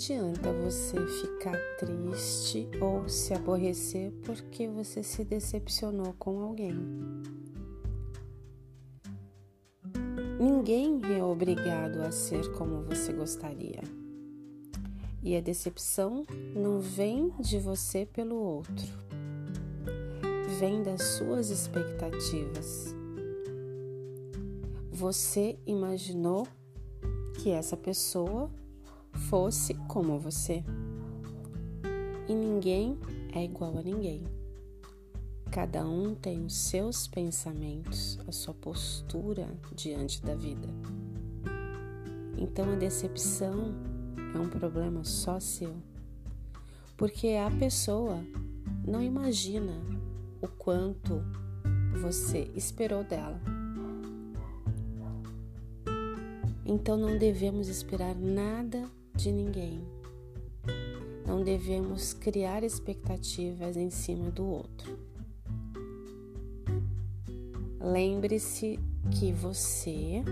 adianta você ficar triste ou se aborrecer porque você se decepcionou com alguém. Ninguém é obrigado a ser como você gostaria. E a decepção não vem de você pelo outro, vem das suas expectativas. Você imaginou que essa pessoa fosse como você. E ninguém é igual a ninguém. Cada um tem os seus pensamentos, a sua postura diante da vida. Então a decepção é um problema só seu, porque a pessoa não imagina o quanto você esperou dela. Então não devemos esperar nada de ninguém. Não devemos criar expectativas em cima do outro. Lembre-se que você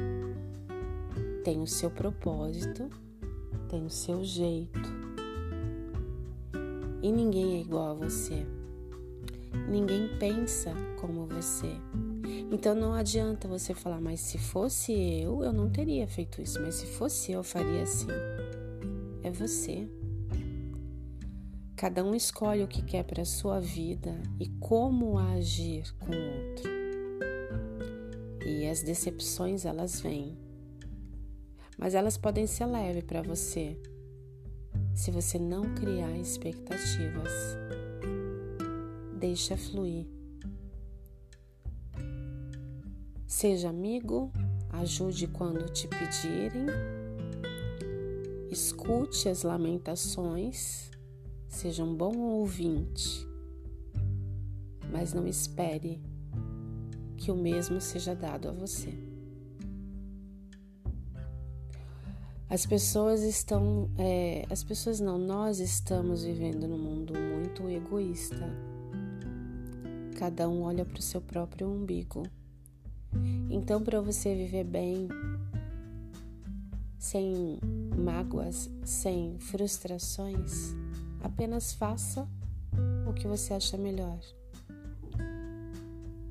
tem o seu propósito, tem o seu jeito. E ninguém é igual a você. Ninguém pensa como você. Então não adianta você falar, mas se fosse eu, eu não teria feito isso, mas se fosse eu, eu faria assim. É você. Cada um escolhe o que quer para a sua vida e como agir com o outro. E as decepções elas vêm, mas elas podem ser leves para você se você não criar expectativas. Deixa fluir. Seja amigo, ajude quando te pedirem, escute as lamentações, seja um bom ouvinte, mas não espere que o mesmo seja dado a você. As pessoas estão, é, as pessoas não, nós estamos vivendo num mundo muito egoísta. Cada um olha para o seu próprio umbigo. Então, para você viver bem, sem mágoas, sem frustrações, apenas faça o que você acha melhor.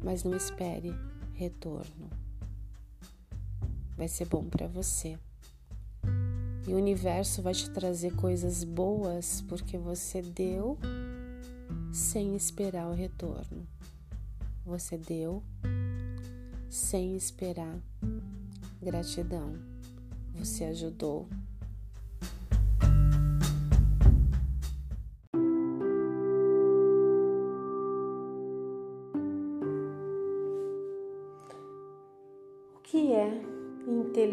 Mas não espere retorno. Vai ser bom para você. E o universo vai te trazer coisas boas porque você deu sem esperar o retorno. Você deu sem esperar. Gratidão, você ajudou.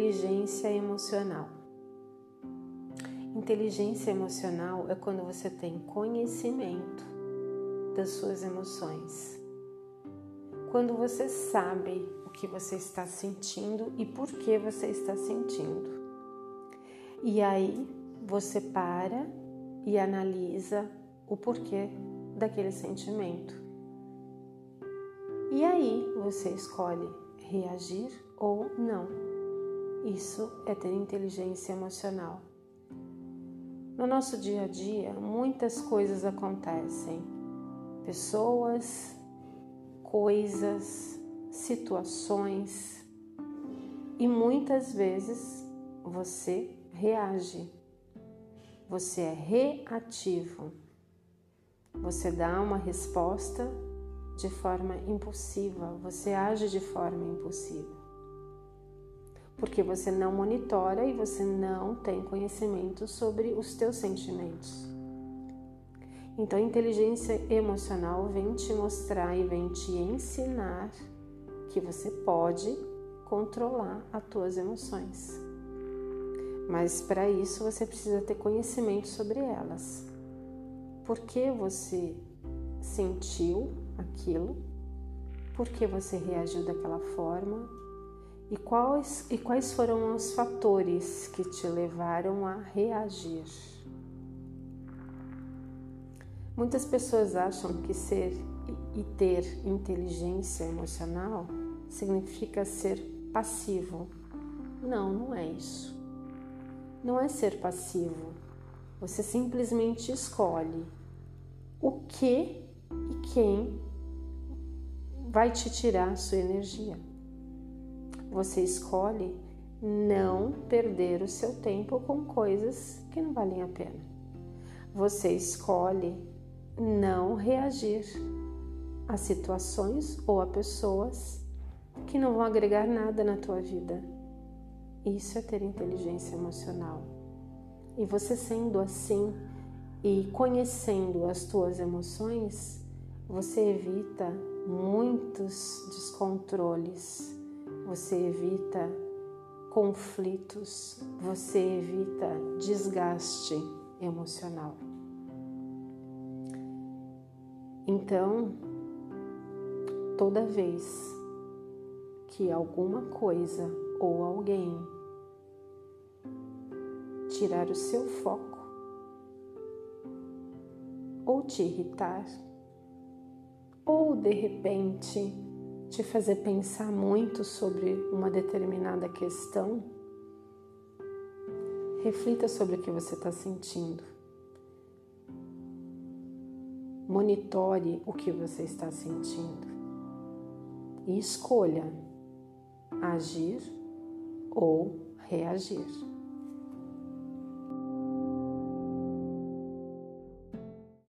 Inteligência emocional? Inteligência emocional é quando você tem conhecimento das suas emoções. Quando você sabe que você está sentindo e por que você está sentindo. E aí você para e analisa o porquê daquele sentimento. E aí você escolhe reagir ou não. Isso é ter inteligência emocional. No nosso dia a dia, muitas coisas acontecem. Pessoas, coisas, situações e muitas vezes você reage, você é reativo, você dá uma resposta de forma impulsiva, você age de forma impulsiva. Porque você não monitora e você não tem conhecimento sobre os teus sentimentos. Então, a inteligência emocional vem te mostrar e vem te ensinar que você pode controlar as tuas emoções. Mas para isso você precisa ter conhecimento sobre elas. Por que você sentiu aquilo? Por que você reagiu daquela forma? E quais, e quais foram os fatores que te levaram a reagir? Muitas pessoas acham que ser e ter inteligência emocional significa ser passivo. Não, não é isso. Não é ser passivo. Você simplesmente escolhe o que e quem vai te tirar sua energia. Você escolhe não perder o seu tempo com coisas que não valem a pena. Você escolhe não reagir a situações ou a pessoas que não vão agregar nada na tua vida. Isso é ter inteligência emocional. E você sendo assim e conhecendo as tuas emoções, você evita muitos descontroles, você evita conflitos, você evita desgaste emocional. Então, toda vez que alguma coisa ou alguém tirar o seu foco ou te irritar, ou de repente te fazer pensar muito sobre uma determinada questão, reflita sobre o que você está sentindo. Monitore o que você está sentindo e escolha agir ou reagir.